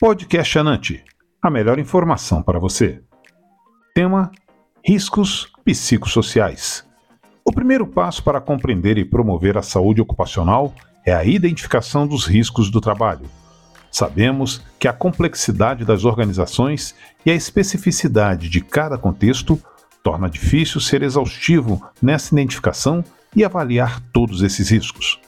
Podcast Anante, a melhor informação para você. Tema: Riscos psicossociais. O primeiro passo para compreender e promover a saúde ocupacional é a identificação dos riscos do trabalho. Sabemos que a complexidade das organizações e a especificidade de cada contexto torna difícil ser exaustivo nessa identificação e avaliar todos esses riscos.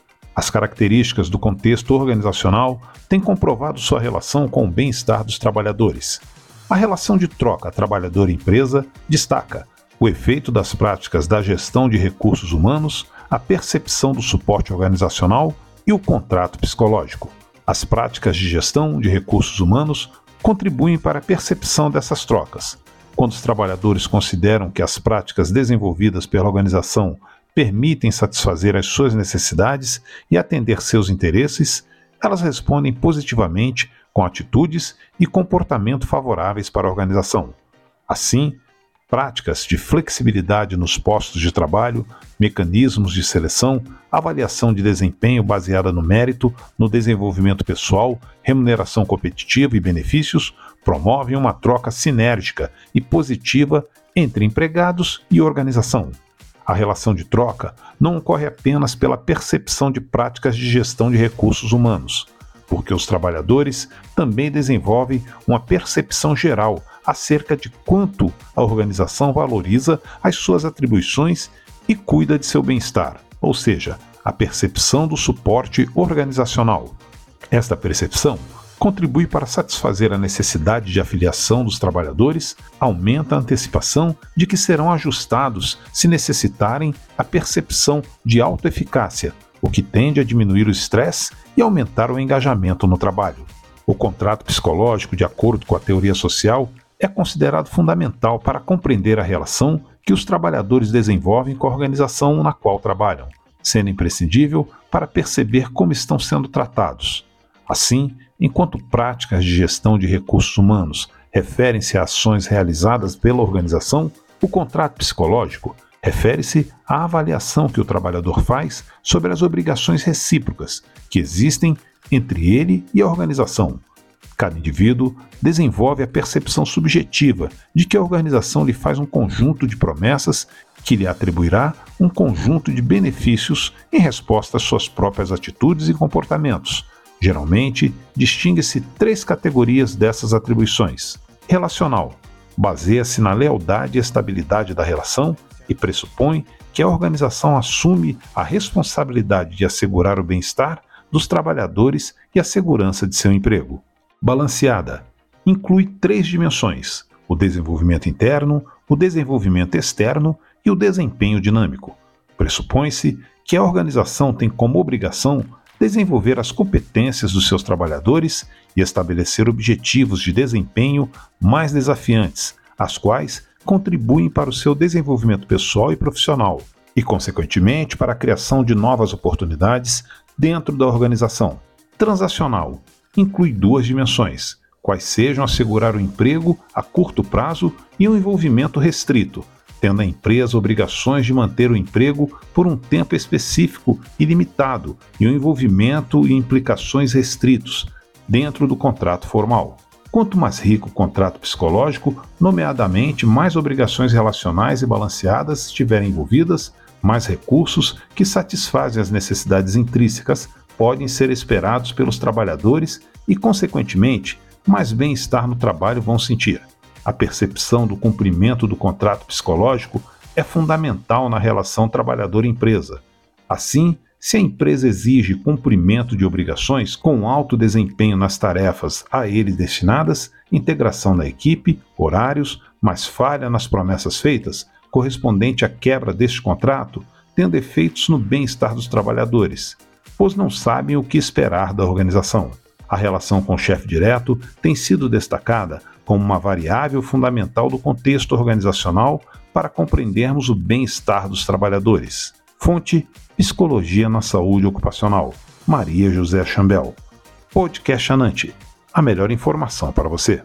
As características do contexto organizacional têm comprovado sua relação com o bem-estar dos trabalhadores. A relação de troca trabalhador-empresa destaca o efeito das práticas da gestão de recursos humanos, a percepção do suporte organizacional e o contrato psicológico. As práticas de gestão de recursos humanos contribuem para a percepção dessas trocas. Quando os trabalhadores consideram que as práticas desenvolvidas pela organização permitem satisfazer as suas necessidades e atender seus interesses, elas respondem positivamente com atitudes e comportamento favoráveis para a organização. Assim, práticas de flexibilidade nos postos de trabalho, mecanismos de seleção, avaliação de desempenho baseada no mérito, no desenvolvimento pessoal, remuneração competitiva e benefícios promovem uma troca sinérgica e positiva entre empregados e organização. A relação de troca não ocorre apenas pela percepção de práticas de gestão de recursos humanos, porque os trabalhadores também desenvolvem uma percepção geral acerca de quanto a organização valoriza as suas atribuições e cuida de seu bem-estar, ou seja, a percepção do suporte organizacional. Esta percepção contribui para satisfazer a necessidade de afiliação dos trabalhadores, aumenta a antecipação de que serão ajustados, se necessitarem, a percepção de autoeficácia, o que tende a diminuir o estresse e aumentar o engajamento no trabalho. O contrato psicológico, de acordo com a teoria social, é considerado fundamental para compreender a relação que os trabalhadores desenvolvem com a organização na qual trabalham, sendo imprescindível para perceber como estão sendo tratados. Assim, enquanto práticas de gestão de recursos humanos referem-se a ações realizadas pela organização, o contrato psicológico refere-se à avaliação que o trabalhador faz sobre as obrigações recíprocas que existem entre ele e a organização. Cada indivíduo desenvolve a percepção subjetiva de que a organização lhe faz um conjunto de promessas que lhe atribuirá um conjunto de benefícios em resposta às suas próprias atitudes e comportamentos, Geralmente, distingue-se três categorias dessas atribuições. Relacional baseia-se na lealdade e estabilidade da relação e pressupõe que a organização assume a responsabilidade de assegurar o bem-estar dos trabalhadores e a segurança de seu emprego. Balanceada inclui três dimensões: o desenvolvimento interno, o desenvolvimento externo e o desempenho dinâmico. Pressupõe-se que a organização tem como obrigação desenvolver as competências dos seus trabalhadores e estabelecer objetivos de desempenho mais desafiantes, as quais contribuem para o seu desenvolvimento pessoal e profissional, e, consequentemente, para a criação de novas oportunidades dentro da organização. Transacional inclui duas dimensões, quais sejam assegurar o emprego a curto prazo e um envolvimento restrito, tendo a empresa obrigações de manter o emprego por um tempo específico e limitado e o envolvimento e implicações restritos dentro do contrato formal. Quanto mais rico o contrato psicológico, nomeadamente mais obrigações relacionais e balanceadas estiverem envolvidas, mais recursos que satisfazem as necessidades intrínsecas podem ser esperados pelos trabalhadores e, consequentemente, mais bem-estar no trabalho vão sentir. A percepção do cumprimento do contrato psicológico é fundamental na relação trabalhador-empresa. Assim, se a empresa exige cumprimento de obrigações com alto desempenho nas tarefas a ele destinadas, integração na equipe, horários, mas falha nas promessas feitas, correspondente à quebra deste contrato, tendo efeitos no bem-estar dos trabalhadores, pois não sabem o que esperar da organização. A relação com o chefe direto tem sido destacada como uma variável fundamental do contexto organizacional para compreendermos o bem-estar dos trabalhadores. Fonte: Psicologia na Saúde Ocupacional. Maria José Chambel. Podcast Anante. A melhor informação para você.